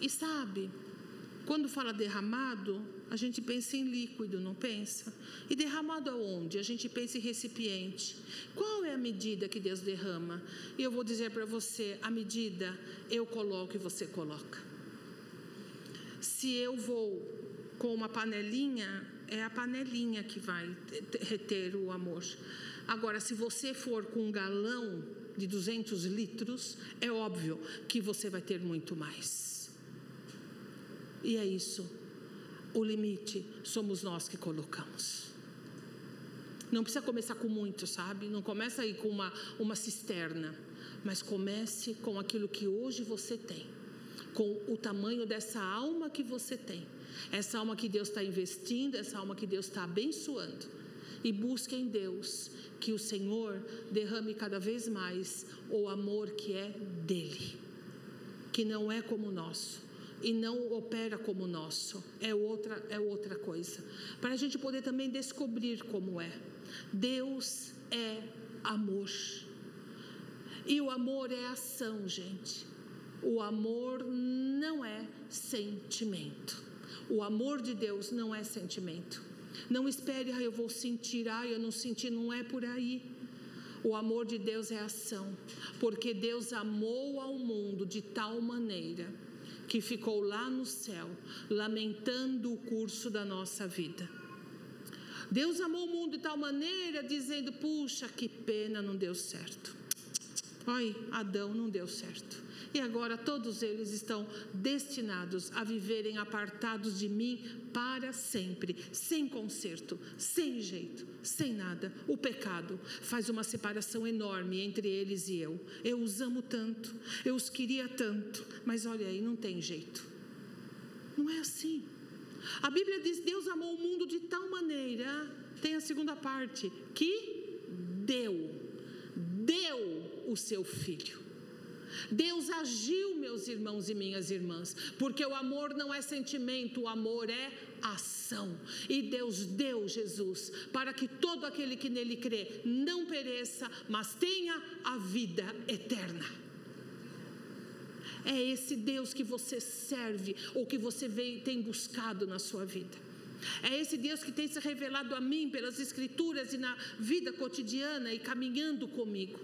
E sabe, quando fala derramado, a gente pensa em líquido, não pensa? E derramado aonde? A gente pensa em recipiente. Qual é a medida que Deus derrama? E eu vou dizer para você: a medida eu coloco e você coloca. Se eu vou com uma panelinha, é a panelinha que vai reter o amor. Agora, se você for com um galão, de 200 litros, é óbvio que você vai ter muito mais. E é isso. O limite somos nós que colocamos. Não precisa começar com muito, sabe? Não começa aí com uma, uma cisterna. Mas comece com aquilo que hoje você tem. Com o tamanho dessa alma que você tem. Essa alma que Deus está investindo, essa alma que Deus está abençoando. E busque em Deus que o Senhor derrame cada vez mais o amor que é dele, que não é como o nosso e não opera como o nosso, é outra, é outra coisa. Para a gente poder também descobrir como é. Deus é amor. E o amor é ação, gente. O amor não é sentimento. O amor de Deus não é sentimento. Não espere, ah, eu vou sentir, ah, eu não senti, não é por aí. O amor de Deus é ação, porque Deus amou ao mundo de tal maneira que ficou lá no céu, lamentando o curso da nossa vida. Deus amou o mundo de tal maneira, dizendo: puxa, que pena, não deu certo. Ai, Adão não deu certo. E agora todos eles estão destinados a viverem apartados de mim para sempre, sem conserto, sem jeito, sem nada. O pecado faz uma separação enorme entre eles e eu. Eu os amo tanto, eu os queria tanto, mas olha aí, não tem jeito. Não é assim. A Bíblia diz: Deus amou o mundo de tal maneira, tem a segunda parte, que deu, deu o seu filho. Deus agiu, meus irmãos e minhas irmãs, porque o amor não é sentimento, o amor é ação. E Deus deu Jesus para que todo aquele que nele crê não pereça, mas tenha a vida eterna. É esse Deus que você serve ou que você vem, tem buscado na sua vida. É esse Deus que tem se revelado a mim pelas Escrituras e na vida cotidiana e caminhando comigo.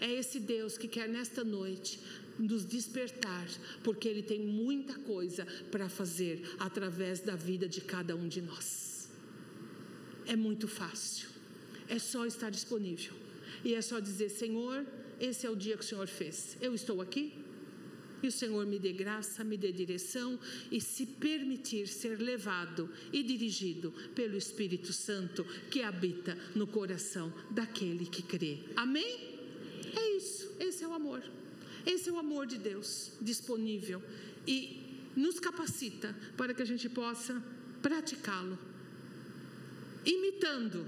É esse Deus que quer nesta noite nos despertar, porque Ele tem muita coisa para fazer através da vida de cada um de nós. É muito fácil, é só estar disponível e é só dizer: Senhor, esse é o dia que o Senhor fez, eu estou aqui. E o Senhor me dê graça, me dê direção e se permitir ser levado e dirigido pelo Espírito Santo que habita no coração daquele que crê. Amém? É isso, esse é o amor. Esse é o amor de Deus disponível e nos capacita para que a gente possa praticá-lo. Imitando,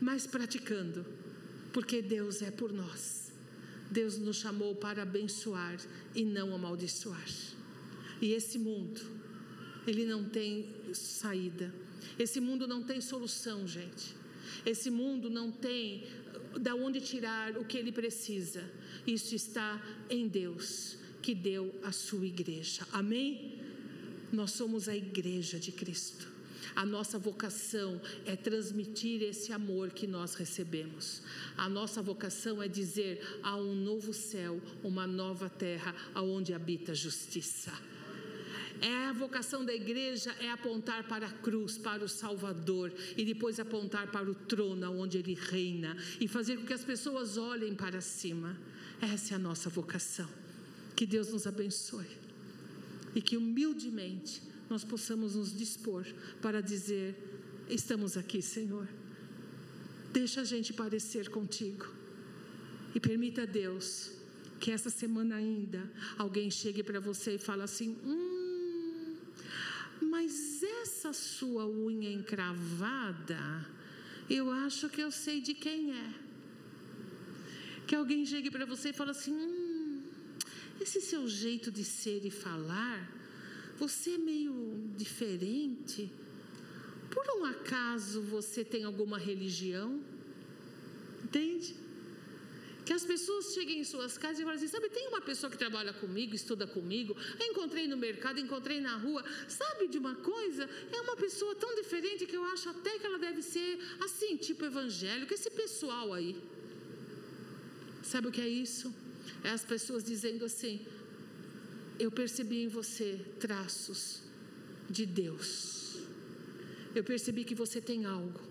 mas praticando, porque Deus é por nós. Deus nos chamou para abençoar e não amaldiçoar. E esse mundo, ele não tem saída. Esse mundo não tem solução, gente. Esse mundo não tem da onde tirar o que ele precisa. Isso está em Deus, que deu a sua igreja. Amém? Nós somos a igreja de Cristo. A nossa vocação é transmitir esse amor que nós recebemos. A nossa vocação é dizer: há um novo céu, uma nova terra, aonde habita a justiça. É a vocação da igreja é apontar para a cruz, para o Salvador e depois apontar para o trono onde ele reina e fazer com que as pessoas olhem para cima. Essa é a nossa vocação. Que Deus nos abençoe e que humildemente nós possamos nos dispor para dizer: estamos aqui, Senhor. Deixa a gente parecer contigo e permita a Deus que essa semana ainda alguém chegue para você e fale assim: hum, mas essa sua unha encravada, eu acho que eu sei de quem é. Que alguém chegue para você e fale assim: hum, esse seu jeito de ser e falar, você é meio diferente. Por um acaso você tem alguma religião? Entende? Que as pessoas cheguem em suas casas e falem assim: sabe, tem uma pessoa que trabalha comigo, estuda comigo, encontrei no mercado, encontrei na rua. Sabe de uma coisa? É uma pessoa tão diferente que eu acho até que ela deve ser assim, tipo evangélico, esse pessoal aí. Sabe o que é isso? É as pessoas dizendo assim: eu percebi em você traços de Deus. Eu percebi que você tem algo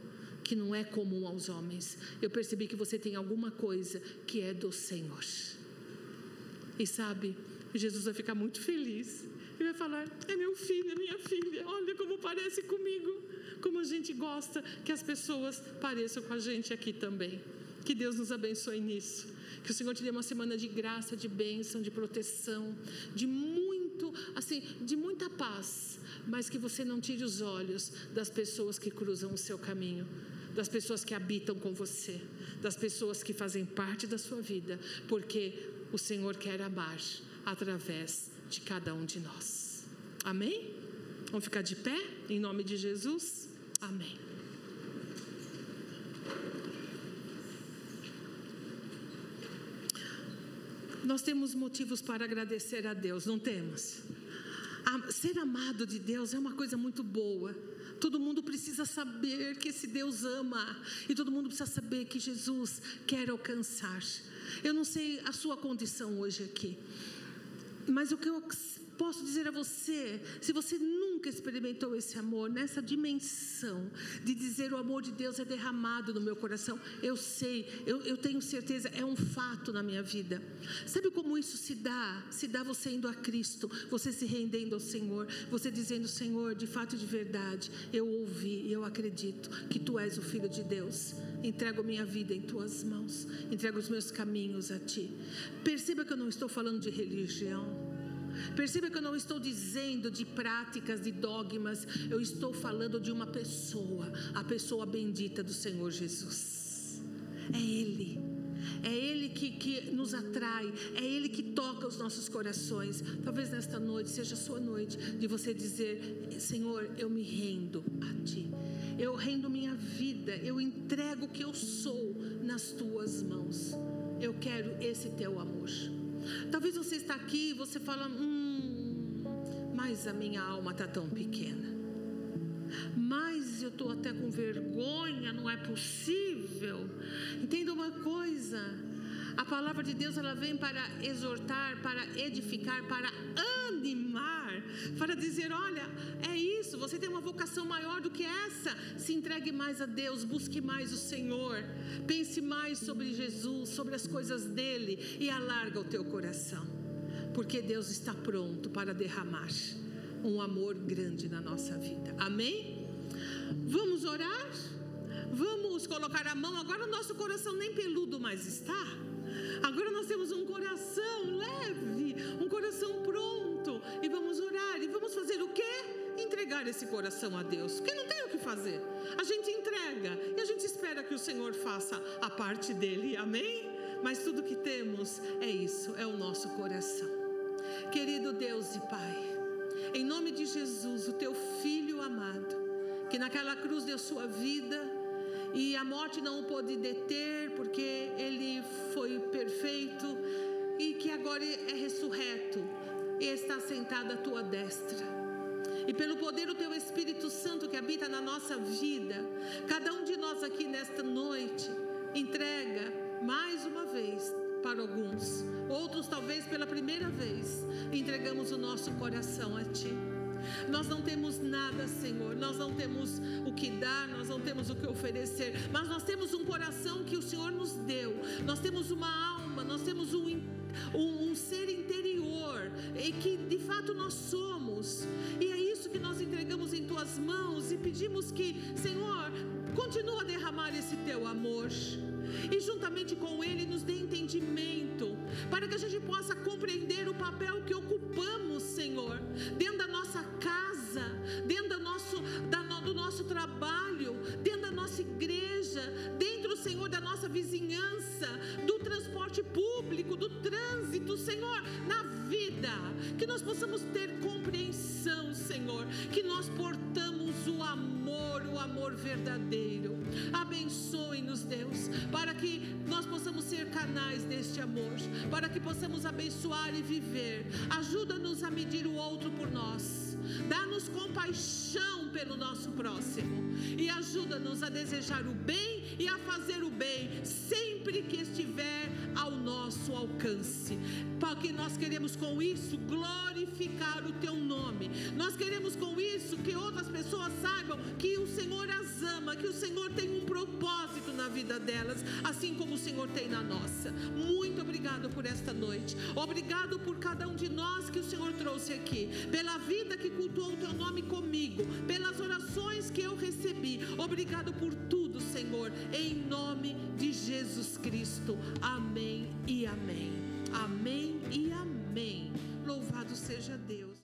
que não é comum aos homens. Eu percebi que você tem alguma coisa que é do Senhor. E sabe, Jesus vai ficar muito feliz Ele vai falar: é meu filho, é minha filha, olha como parece comigo. Como a gente gosta que as pessoas pareçam com a gente aqui também. Que Deus nos abençoe nisso. Que o Senhor te dê uma semana de graça, de bênção, de proteção, de muito, assim, de muita paz, mas que você não tire os olhos das pessoas que cruzam o seu caminho, das pessoas que habitam com você, das pessoas que fazem parte da sua vida, porque o Senhor quer amar através de cada um de nós. Amém? Vamos ficar de pé em nome de Jesus? Amém. Nós temos motivos para agradecer a Deus, não temos? ser amado de Deus é uma coisa muito boa. Todo mundo precisa saber que esse Deus ama e todo mundo precisa saber que Jesus quer alcançar. Eu não sei a sua condição hoje aqui, mas o que eu posso dizer a você, se você nunca experimentou esse amor, nessa dimensão de dizer o amor de Deus é derramado no meu coração, eu sei, eu, eu tenho certeza, é um fato na minha vida. Sabe como isso se dá? Se dá você indo a Cristo, você se rendendo ao Senhor, você dizendo: Senhor, de fato e de verdade, eu ouvi e eu acredito que Tu és o Filho de Deus. Entrego minha vida em Tuas mãos, entrego os meus caminhos a Ti. Perceba que eu não estou falando de religião. Perceba que eu não estou dizendo de práticas, de dogmas, eu estou falando de uma pessoa, a pessoa bendita do Senhor Jesus. É Ele. É Ele que, que nos atrai, é Ele que toca os nossos corações. Talvez nesta noite seja a sua noite de você dizer: Senhor, eu me rendo a Ti, eu rendo minha vida, eu entrego o que eu sou nas Tuas mãos. Eu quero esse Teu amor. Talvez você está aqui e você fala, hum, mas a minha alma está tão pequena. Mas eu estou até com vergonha, não é possível. Entenda uma coisa. A palavra de Deus ela vem para exortar, para edificar, para animar, para dizer: olha, é isso, você tem uma vocação maior do que essa. Se entregue mais a Deus, busque mais o Senhor, pense mais sobre Jesus, sobre as coisas dele e alarga o teu coração, porque Deus está pronto para derramar um amor grande na nossa vida. Amém? Vamos orar? Vamos colocar a mão. Agora o nosso coração nem peludo mais está. Agora nós temos um coração leve, um coração pronto. E vamos orar. E vamos fazer o quê? Entregar esse coração a Deus. Porque não tem o que fazer. A gente entrega e a gente espera que o Senhor faça a parte dele. Amém? Mas tudo que temos é isso, é o nosso coração. Querido Deus e Pai, em nome de Jesus, o teu filho amado, que naquela cruz deu sua vida e a morte não o pôde deter, porque ele foi perfeito e que agora é ressurreto e está sentado à tua destra. E pelo poder do teu Espírito Santo que habita na nossa vida, cada um de nós aqui nesta noite entrega mais uma vez para alguns, outros talvez pela primeira vez, entregamos o nosso coração a ti. Nós não temos nada, Senhor. Nós não temos o que dar, nós não temos o que oferecer, mas nós temos um coração que o Senhor nos deu. Nós temos uma alma, nós temos um, um, um ser interior e que de fato nós somos. E é isso que nós entregamos em tuas mãos e pedimos que, Senhor, continua a derramar esse teu amor e juntamente com Ele nos dê entendimento, para que a gente possa compreender o papel que deste amor, para que possamos abençoar e viver. Ajuda-nos a medir o outro por nós. Dá-nos compaixão pelo nosso próximo e ajuda-nos a desejar o bem e a fazer o bem sempre que estiver ao nosso alcance. Porque nós queremos com isso glorificar o teu nome. Nós queremos com isso que outras pessoas saibam que o Senhor as ama, que o Senhor tem um propósito na vida delas, assim como o Senhor tem na nossa. Muito obrigado por esta noite. Obrigado por cada um de nós que o Senhor trouxe aqui, pela vida que cultuou o teu nome comigo, pelas orações que eu recebi. Obrigado por tudo, Senhor, em nome de Jesus Cristo. Amém e amém. Amém e amém. Louvado seja Deus.